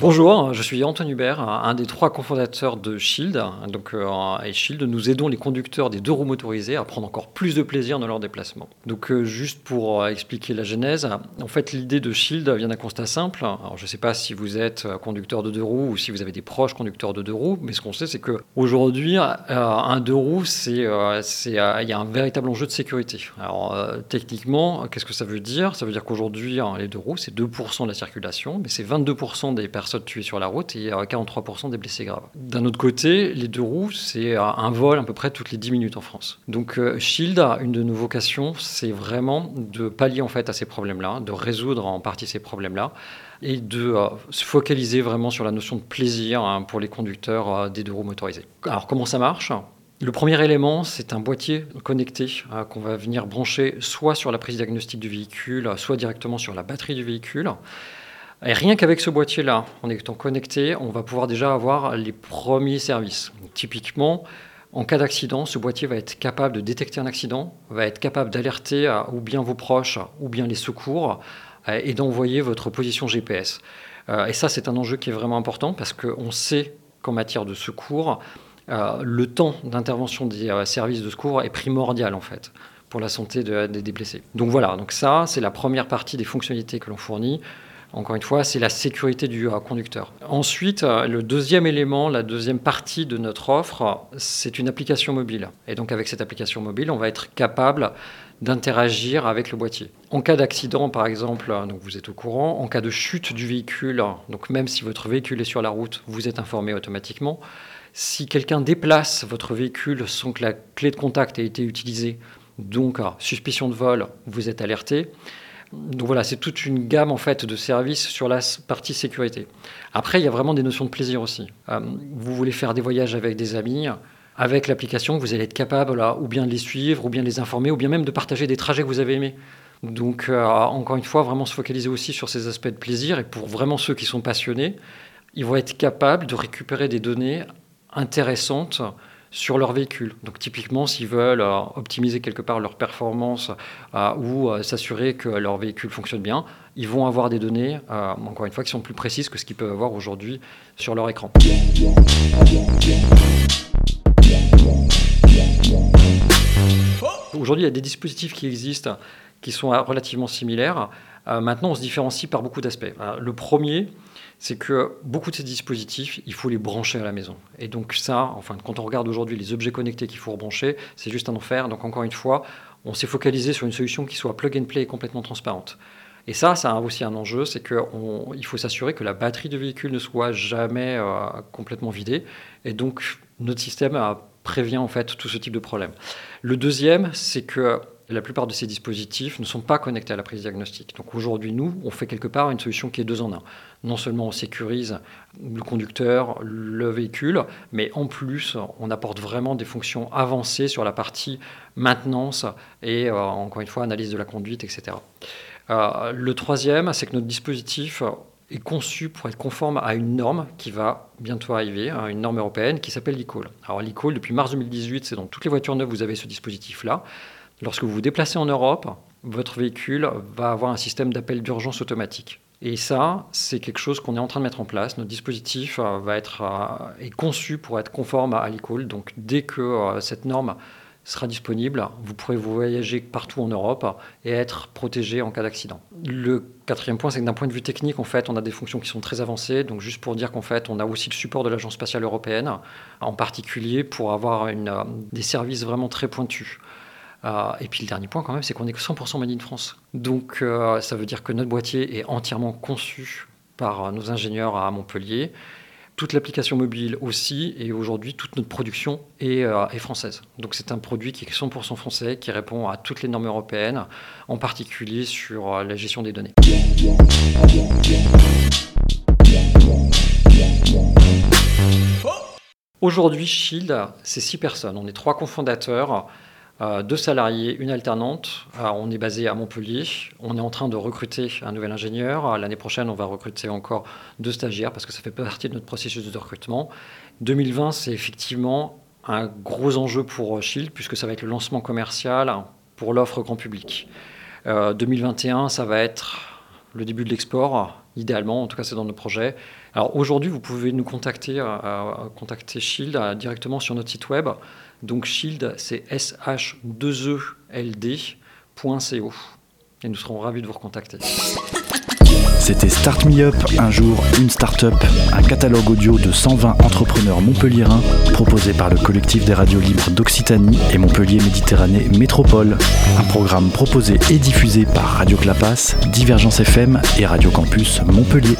Bonjour, je suis Antoine Hubert, un des trois cofondateurs de Shield. Donc, euh, et Shield, nous aidons les conducteurs des deux roues motorisés à prendre encore plus de plaisir dans leur déplacement. Donc, euh, juste pour euh, expliquer la genèse, en fait, l'idée de Shield vient d'un constat simple. Alors, je ne sais pas si vous êtes conducteur de deux roues ou si vous avez des proches conducteurs de deux roues, mais ce qu'on sait, c'est qu'aujourd'hui, un deux roues, c'est, il y a un véritable enjeu de sécurité. Alors, techniquement, qu'est-ce que ça veut dire? Ça veut dire qu'aujourd'hui, hein, les deux roues, c'est 2% de la circulation, mais c'est 22% des personnes tués sur la route et il y a 43% des blessés graves. D'un autre côté, les deux roues, c'est un vol à peu près toutes les 10 minutes en France. Donc euh, Shield, une de nos vocations, c'est vraiment de pallier en fait à ces problèmes-là, de résoudre en partie ces problèmes-là et de euh, se focaliser vraiment sur la notion de plaisir hein, pour les conducteurs euh, des deux roues motorisés. Alors comment ça marche? Le premier élément, c'est un boîtier connecté qu'on va venir brancher soit sur la prise diagnostique du véhicule, soit directement sur la batterie du véhicule. Et rien qu'avec ce boîtier-là, en étant connecté, on va pouvoir déjà avoir les premiers services. Typiquement, en cas d'accident, ce boîtier va être capable de détecter un accident, va être capable d'alerter ou bien vos proches ou bien les secours euh, et d'envoyer votre position GPS. Euh, et ça, c'est un enjeu qui est vraiment important parce qu'on sait qu'en matière de secours, euh, le temps d'intervention des services de secours est primordial en fait pour la santé des déplacés. Donc voilà, donc ça, c'est la première partie des fonctionnalités que l'on fournit. Encore une fois, c'est la sécurité du euh, conducteur. Ensuite, euh, le deuxième élément, la deuxième partie de notre offre, c'est une application mobile. Et donc avec cette application mobile, on va être capable d'interagir avec le boîtier. En cas d'accident, par exemple, donc vous êtes au courant, en cas de chute du véhicule, donc même si votre véhicule est sur la route, vous êtes informé automatiquement. Si quelqu'un déplace votre véhicule sans que la clé de contact ait été utilisée, donc suspicion de vol, vous êtes alerté. Donc voilà, c'est toute une gamme en fait de services sur la partie sécurité. Après, il y a vraiment des notions de plaisir aussi. Euh, vous voulez faire des voyages avec des amis, avec l'application, vous allez être capable ou bien de les suivre, ou bien de les informer, ou bien même de partager des trajets que vous avez aimés. Donc euh, encore une fois, vraiment se focaliser aussi sur ces aspects de plaisir. Et pour vraiment ceux qui sont passionnés, ils vont être capables de récupérer des données intéressantes sur leur véhicule. Donc typiquement, s'ils veulent euh, optimiser quelque part leur performance euh, ou euh, s'assurer que leur véhicule fonctionne bien, ils vont avoir des données, encore une fois, qui sont plus précises que ce qu'ils peuvent avoir aujourd'hui sur leur écran. Aujourd'hui, il y a des dispositifs qui existent qui sont relativement similaires. Maintenant, on se différencie par beaucoup d'aspects. le premier, c'est que beaucoup de ces dispositifs, il faut les brancher à la maison. Et donc ça, enfin, quand on regarde aujourd'hui les objets connectés qu'il faut rebrancher, c'est juste un enfer. Donc encore une fois, on s'est focalisé sur une solution qui soit plug and play et complètement transparente. Et ça, ça a aussi un enjeu, c'est qu'il faut s'assurer que la batterie du véhicule ne soit jamais euh, complètement vidée. Et donc, notre système euh, prévient en fait tout ce type de problème. Le deuxième, c'est que la plupart de ces dispositifs ne sont pas connectés à la prise diagnostique. Donc aujourd'hui, nous, on fait quelque part une solution qui est deux en un. Non seulement on sécurise le conducteur, le véhicule, mais en plus, on apporte vraiment des fonctions avancées sur la partie maintenance et, euh, encore une fois, analyse de la conduite, etc. Euh, le troisième, c'est que notre dispositif est conçu pour être conforme à une norme qui va bientôt arriver, hein, une norme européenne qui s'appelle l'e-call. Alors l'e-call, depuis mars 2018, c'est dans toutes les voitures neuves, vous avez ce dispositif-là. Lorsque vous vous déplacez en Europe, votre véhicule va avoir un système d'appel d'urgence automatique. Et ça, c'est quelque chose qu'on est en train de mettre en place. Notre dispositif euh, va être, euh, est conçu pour être conforme à l'e-call. Donc dès que euh, cette norme sera disponible, vous pourrez vous voyager partout en Europe et être protégé en cas d'accident. Le quatrième point, c'est que d'un point de vue technique, en fait, on a des fonctions qui sont très avancées. Donc juste pour dire qu'en fait, on a aussi le support de l'Agence spatiale européenne, en particulier pour avoir des services vraiment très pointus. Euh, et puis le dernier point quand même, c'est qu'on est 100% made in France. Donc euh, ça veut dire que notre boîtier est entièrement conçu par euh, nos ingénieurs à Montpellier. Toute l'application mobile aussi, et aujourd'hui toute notre production est, est française. Donc c'est un produit qui est 100% français, qui répond à toutes les normes européennes, en particulier sur la gestion des données. Aujourd'hui, Shield, c'est six personnes. On est trois cofondateurs. Deux salariés, une alternante. on est basé à Montpellier. On est en train de recruter un nouvel ingénieur. L'année prochaine, on va recruter encore deux stagiaires parce que ça fait partie de notre processus de recrutement. 2020, c'est effectivement un gros enjeu pour Shield puisque ça va être le lancement commercial pour l'offre grand public. 2021, ça va être le début de l'export, idéalement, en tout cas c'est dans nos projets. Alors aujourd'hui, vous pouvez nous contacter, euh, contacter Shield euh, directement sur notre site web. Donc Shield, c'est sh2eld.co. Et nous serons ravis de vous recontacter. C'était Start Me Up, un jour, une start-up, un catalogue audio de 120 entrepreneurs montpelliérains proposé par le collectif des radios libres d'Occitanie et Montpellier Méditerranée Métropole. Un programme proposé et diffusé par Radio Clapas, Divergence FM et Radio Campus Montpellier.